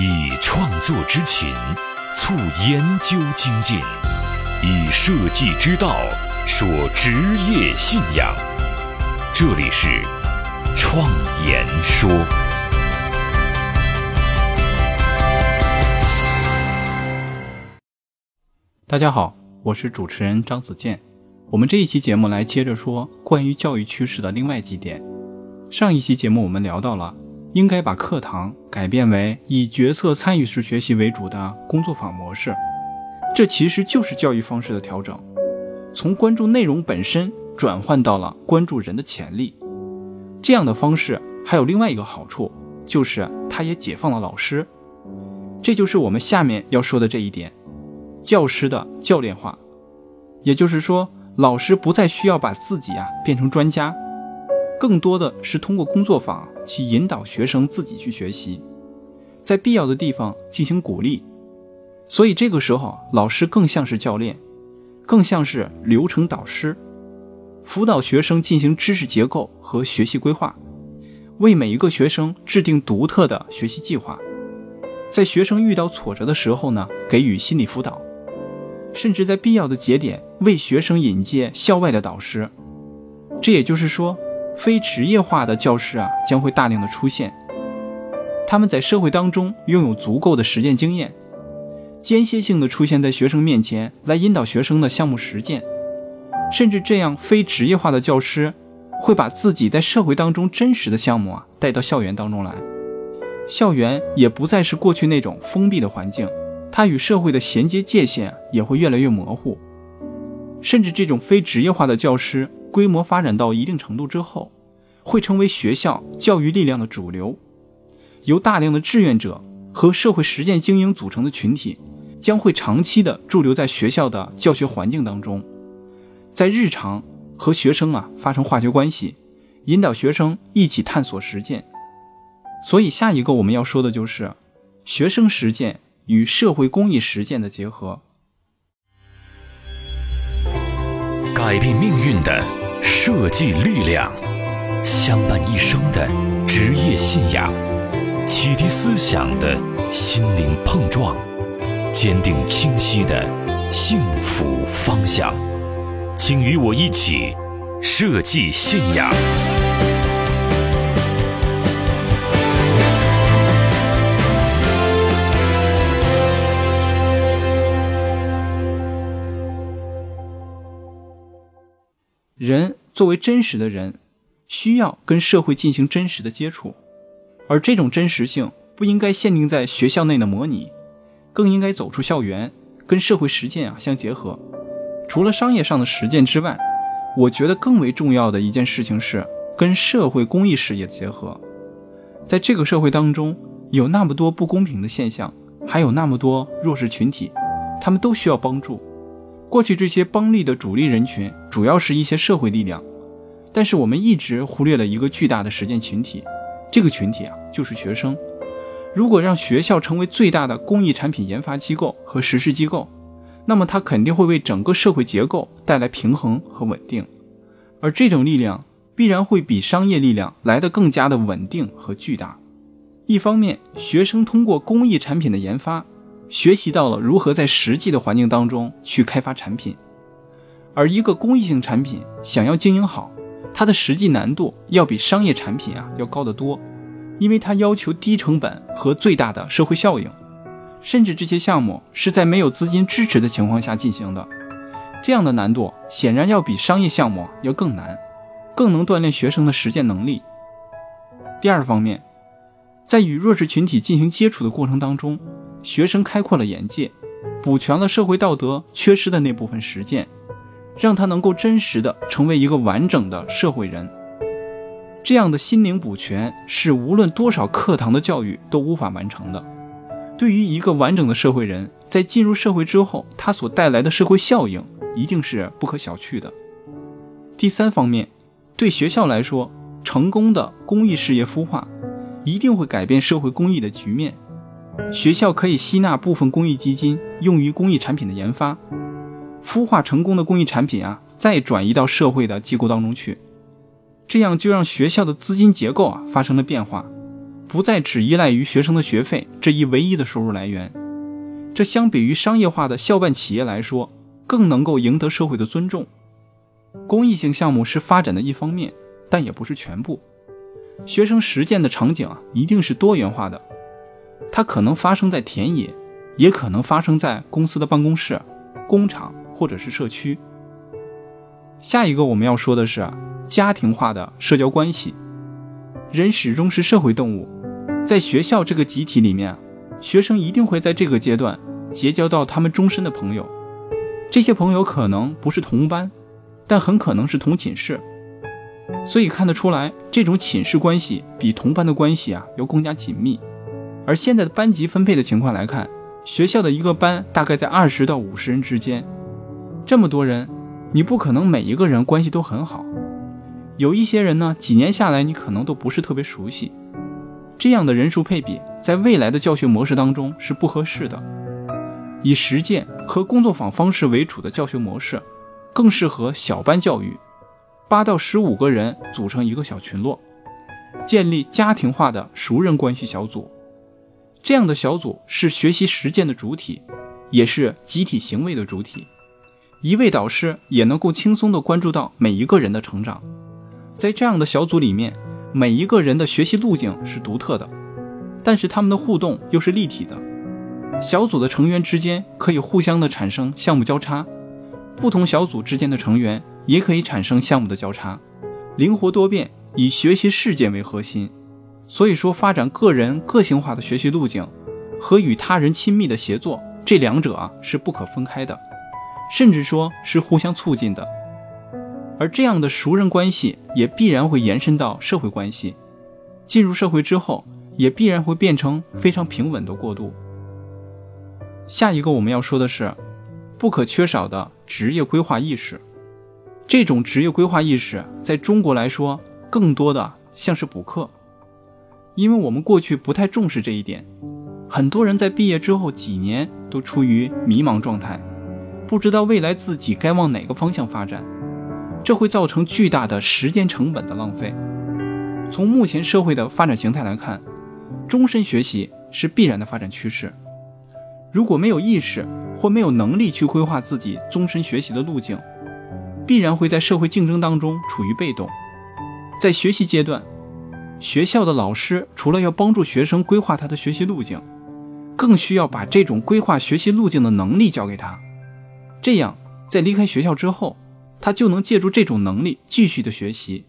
以创作之情促研究精进，以设计之道说职业信仰。这里是创言说。大家好，我是主持人张子健。我们这一期节目来接着说关于教育趋势的另外几点。上一期节目我们聊到了，应该把课堂改变为以角色参与式学习为主的工作坊模式。这其实就是教育方式的调整，从关注内容本身转换到了关注人的潜力。这样的方式还有另外一个好处，就是它也解放了老师。这就是我们下面要说的这一点：教师的教练化，也就是说。老师不再需要把自己啊变成专家，更多的是通过工作坊去引导学生自己去学习，在必要的地方进行鼓励。所以这个时候，老师更像是教练，更像是流程导师，辅导学生进行知识结构和学习规划，为每一个学生制定独特的学习计划，在学生遇到挫折的时候呢，给予心理辅导。甚至在必要的节点为学生引荐校外的导师，这也就是说，非职业化的教师啊将会大量的出现。他们在社会当中拥有足够的实践经验，间歇性的出现在学生面前来引导学生的项目实践。甚至这样非职业化的教师会把自己在社会当中真实的项目啊带到校园当中来，校园也不再是过去那种封闭的环境。它与社会的衔接界限也会越来越模糊，甚至这种非职业化的教师规模发展到一定程度之后，会成为学校教育力量的主流。由大量的志愿者和社会实践精英组成的群体，将会长期的驻留在学校的教学环境当中，在日常和学生啊发生化学关系，引导学生一起探索实践。所以下一个我们要说的就是学生实践。与社会公益实践的结合，改变命运的设计力量，相伴一生的职业信仰，启迪思想的心灵碰撞，坚定清晰的幸福方向。请与我一起设计信仰。人作为真实的人，需要跟社会进行真实的接触，而这种真实性不应该限定在学校内的模拟，更应该走出校园，跟社会实践啊相结合。除了商业上的实践之外，我觉得更为重要的一件事情是跟社会公益事业的结合。在这个社会当中，有那么多不公平的现象，还有那么多弱势群体，他们都需要帮助。过去这些帮力的主力人群，主要是一些社会力量，但是我们一直忽略了一个巨大的实践群体，这个群体啊，就是学生。如果让学校成为最大的公益产品研发机构和实施机构，那么它肯定会为整个社会结构带来平衡和稳定，而这种力量必然会比商业力量来得更加的稳定和巨大。一方面，学生通过公益产品的研发。学习到了如何在实际的环境当中去开发产品，而一个公益性产品想要经营好，它的实际难度要比商业产品啊要高得多，因为它要求低成本和最大的社会效应，甚至这些项目是在没有资金支持的情况下进行的，这样的难度显然要比商业项目要更难，更能锻炼学生的实践能力。第二方面，在与弱势群体进行接触的过程当中。学生开阔了眼界，补全了社会道德缺失的那部分实践，让他能够真实的成为一个完整的社会人。这样的心灵补全是无论多少课堂的教育都无法完成的。对于一个完整的社会人，在进入社会之后，他所带来的社会效应一定是不可小觑的。第三方面，对学校来说，成功的公益事业孵化，一定会改变社会公益的局面。学校可以吸纳部分公益基金，用于公益产品的研发，孵化成功的公益产品啊，再转移到社会的机构当中去，这样就让学校的资金结构啊发生了变化，不再只依赖于学生的学费这一唯一的收入来源。这相比于商业化的校办企业来说，更能够赢得社会的尊重。公益性项目是发展的一方面，但也不是全部。学生实践的场景啊，一定是多元化的。它可能发生在田野，也可能发生在公司的办公室、工厂或者是社区。下一个我们要说的是家庭化的社交关系。人始终是社会动物，在学校这个集体里面，学生一定会在这个阶段结交到他们终身的朋友。这些朋友可能不是同班，但很可能是同寝室。所以看得出来，这种寝室关系比同班的关系啊要更加紧密。而现在的班级分配的情况来看，学校的一个班大概在二十到五十人之间，这么多人，你不可能每一个人关系都很好。有一些人呢，几年下来你可能都不是特别熟悉，这样的人数配比在未来的教学模式当中是不合适的。以实践和工作坊方式为主的教学模式，更适合小班教育，八到十五个人组成一个小群落，建立家庭化的熟人关系小组。这样的小组是学习实践的主体，也是集体行为的主体。一位导师也能够轻松地关注到每一个人的成长。在这样的小组里面，每一个人的学习路径是独特的，但是他们的互动又是立体的。小组的成员之间可以互相的产生项目交叉，不同小组之间的成员也可以产生项目的交叉，灵活多变，以学习事件为核心。所以说，发展个人个性化的学习路径和与他人亲密的协作，这两者啊是不可分开的，甚至说是互相促进的。而这样的熟人关系也必然会延伸到社会关系，进入社会之后也必然会变成非常平稳的过渡。下一个我们要说的是，不可缺少的职业规划意识。这种职业规划意识在中国来说，更多的像是补课，因为我们过去不太重视这一点，很多人在毕业之后几年都处于迷茫状态，不知道未来自己该往哪个方向发展。这会造成巨大的时间成本的浪费。从目前社会的发展形态来看，终身学习是必然的发展趋势。如果没有意识或没有能力去规划自己终身学习的路径，必然会在社会竞争当中处于被动。在学习阶段，学校的老师除了要帮助学生规划他的学习路径，更需要把这种规划学习路径的能力教给他。这样，在离开学校之后，他就能借助这种能力继续的学习，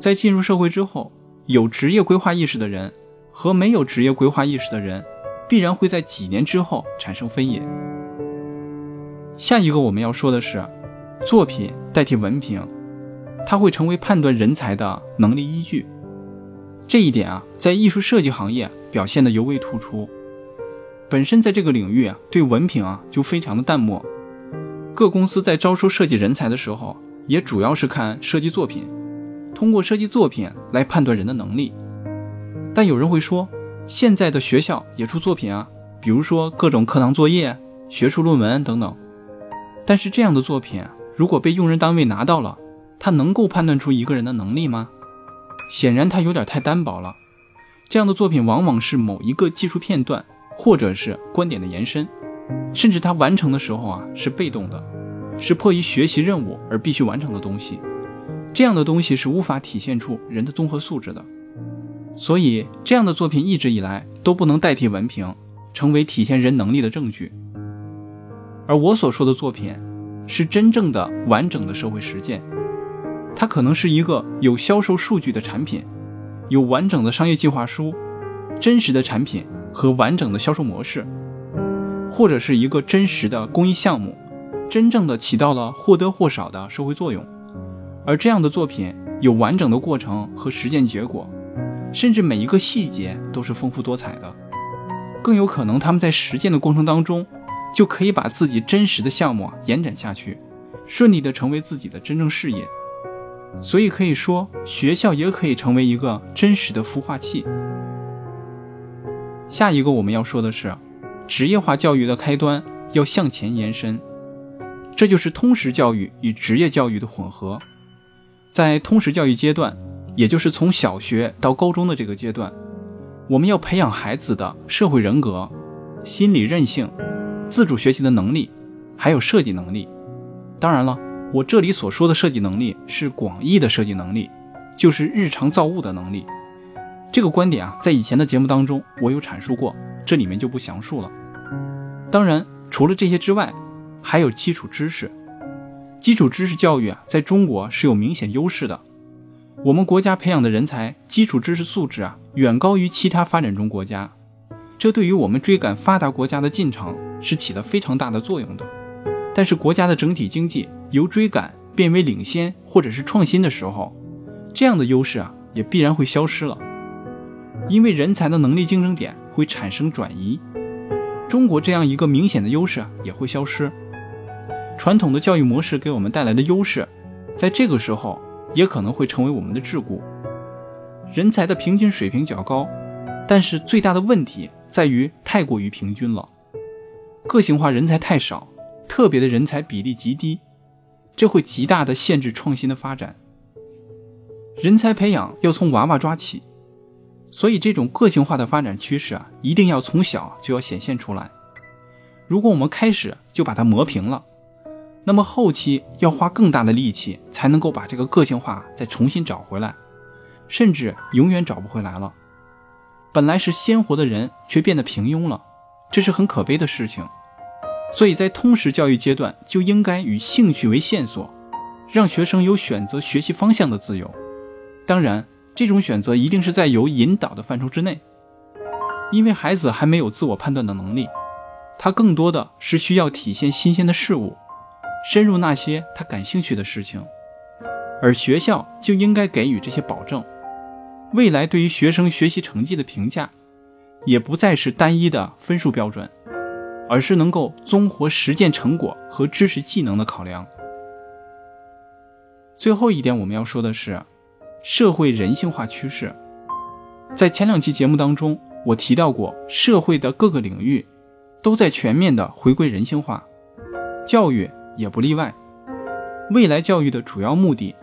在进入社会之后，有职业规划意识的人和没有职业规划意识的人，必然会在几年之后产生分野。下一个我们要说的是，作品代替文凭，它会成为判断人才的能力依据。这一点啊，在艺术设计行业表现的尤为突出。本身在这个领域啊，对文凭啊就非常的淡漠。各公司在招收设计人才的时候，也主要是看设计作品，通过设计作品来判断人的能力。但有人会说，现在的学校也出作品啊，比如说各种课堂作业、学术论文等等。但是这样的作品，如果被用人单位拿到了，他能够判断出一个人的能力吗？显然，它有点太单薄了。这样的作品往往是某一个技术片段，或者是观点的延伸。甚至它完成的时候啊是被动的，是迫于学习任务而必须完成的东西，这样的东西是无法体现出人的综合素质的。所以这样的作品一直以来都不能代替文凭，成为体现人能力的证据。而我所说的作品，是真正的完整的社会实践，它可能是一个有销售数据的产品，有完整的商业计划书，真实的产品和完整的销售模式。或者是一个真实的公益项目，真正的起到了或多或少的社会作用，而这样的作品有完整的过程和实践结果，甚至每一个细节都是丰富多彩的，更有可能他们在实践的过程当中，就可以把自己真实的项目延展下去，顺利的成为自己的真正事业。所以可以说，学校也可以成为一个真实的孵化器。下一个我们要说的是。职业化教育的开端要向前延伸，这就是通识教育与职业教育的混合。在通识教育阶段，也就是从小学到高中的这个阶段，我们要培养孩子的社会人格、心理韧性、自主学习的能力，还有设计能力。当然了，我这里所说的设计能力是广义的设计能力，就是日常造物的能力。这个观点啊，在以前的节目当中我有阐述过，这里面就不详述了。当然，除了这些之外，还有基础知识。基础知识教育啊，在中国是有明显优势的。我们国家培养的人才基础知识素质啊，远高于其他发展中国家。这对于我们追赶发达国家的进程是起了非常大的作用的。但是，国家的整体经济由追赶变为领先或者是创新的时候，这样的优势啊，也必然会消失了。因为人才的能力竞争点会产生转移，中国这样一个明显的优势啊，也会消失。传统的教育模式给我们带来的优势，在这个时候也可能会成为我们的桎梏。人才的平均水平较高，但是最大的问题在于太过于平均了，个性化人才太少，特别的人才比例极低，这会极大的限制创新的发展。人才培养要从娃娃抓起，所以这种个性化的发展趋势啊，一定要从小就要显现出来。如果我们开始就把它磨平了，那么后期要花更大的力气才能够把这个个性化再重新找回来，甚至永远找不回来了。本来是鲜活的人，却变得平庸了，这是很可悲的事情。所以在通识教育阶段，就应该以兴趣为线索，让学生有选择学习方向的自由。当然，这种选择一定是在有引导的范畴之内，因为孩子还没有自我判断的能力，他更多的是需要体现新鲜的事物。深入那些他感兴趣的事情，而学校就应该给予这些保证。未来对于学生学习成绩的评价，也不再是单一的分数标准，而是能够综合实践成果和知识技能的考量。最后一点我们要说的是，社会人性化趋势。在前两期节目当中，我提到过，社会的各个领域都在全面的回归人性化，教育。也不例外。未来教育的主要目的，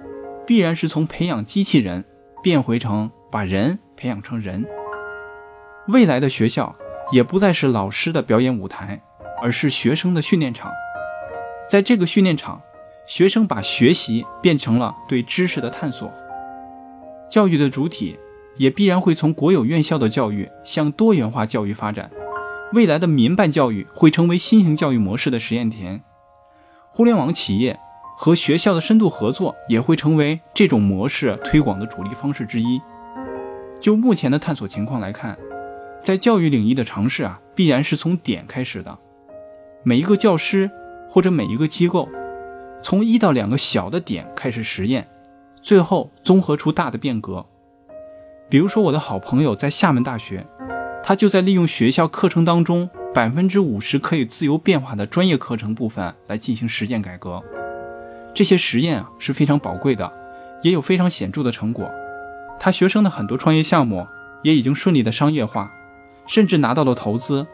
必然是从培养机器人变回成把人培养成人。未来的学校也不再是老师的表演舞台，而是学生的训练场。在这个训练场，学生把学习变成了对知识的探索。教育的主体也必然会从国有院校的教育向多元化教育发展。未来的民办教育会成为新型教育模式的实验田。互联网企业和学校的深度合作也会成为这种模式推广的主力方式之一。就目前的探索情况来看，在教育领域的尝试啊，必然是从点开始的。每一个教师或者每一个机构，从一到两个小的点开始实验，最后综合出大的变革。比如说，我的好朋友在厦门大学，他就在利用学校课程当中。百分之五十可以自由变化的专业课程部分来进行实践改革，这些实验啊是非常宝贵的，也有非常显著的成果。他学生的很多创业项目也已经顺利的商业化，甚至拿到了投资，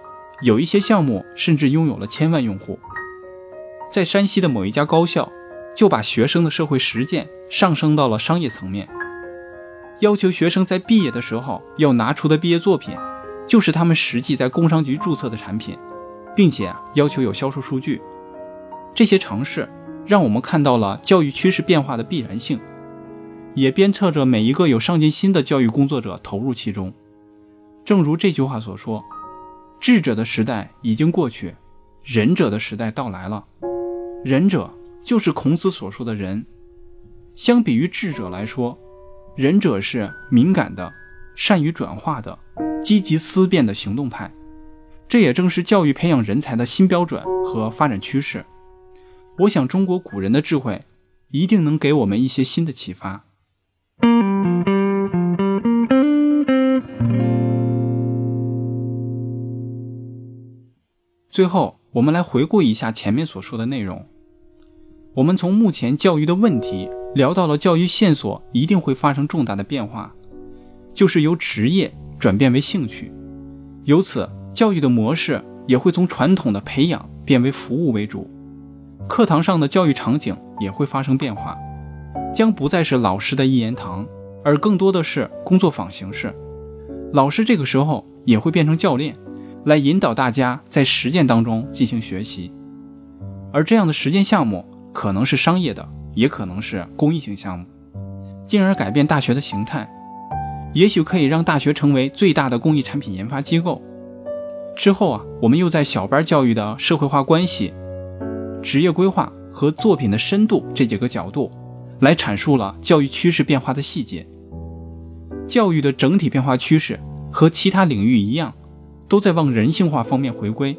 有一些项目甚至拥有了千万用户。在山西的某一家高校，就把学生的社会实践上升到了商业层面，要求学生在毕业的时候要拿出的毕业作品。就是他们实际在工商局注册的产品，并且要求有销售数据。这些尝试让我们看到了教育趋势变化的必然性，也鞭策着每一个有上进心的教育工作者投入其中。正如这句话所说：“智者的时代已经过去，仁者的时代到来了。仁者就是孔子所说的仁。相比于智者来说，仁者是敏感的，善于转化的。”积极思辨的行动派，这也正是教育培养人才的新标准和发展趋势。我想，中国古人的智慧一定能给我们一些新的启发。最后，我们来回顾一下前面所说的内容。我们从目前教育的问题聊到了教育线索一定会发生重大的变化，就是由职业。转变为兴趣，由此教育的模式也会从传统的培养变为服务为主，课堂上的教育场景也会发生变化，将不再是老师的一言堂，而更多的是工作坊形式。老师这个时候也会变成教练，来引导大家在实践当中进行学习。而这样的实践项目可能是商业的，也可能是公益性项目，进而改变大学的形态。也许可以让大学成为最大的公益产品研发机构。之后啊，我们又在小班教育的社会化关系、职业规划和作品的深度这几个角度，来阐述了教育趋势变化的细节。教育的整体变化趋势和其他领域一样，都在往人性化方面回归。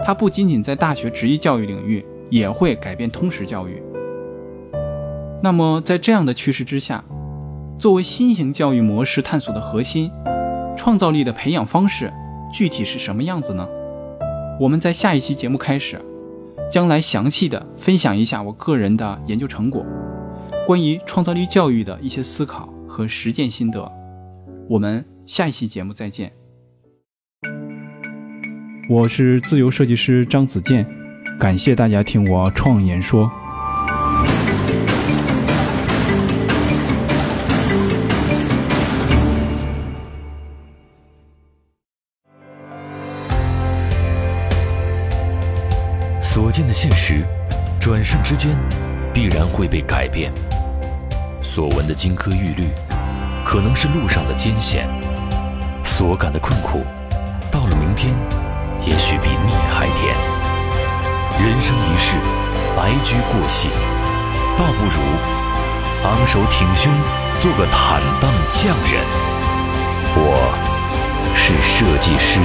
它不仅仅在大学职业教育领域，也会改变通识教育。那么，在这样的趋势之下，作为新型教育模式探索的核心，创造力的培养方式具体是什么样子呢？我们在下一期节目开始，将来详细的分享一下我个人的研究成果，关于创造力教育的一些思考和实践心得。我们下一期节目再见。我是自由设计师张子健，感谢大家听我创言说。所见的现实，转瞬之间必然会被改变；所闻的金科玉律，可能是路上的艰险；所感的困苦，到了明天。也许比蜜还甜。人生一世，白驹过隙，倒不如昂首挺胸，做个坦荡匠人。我是设计师。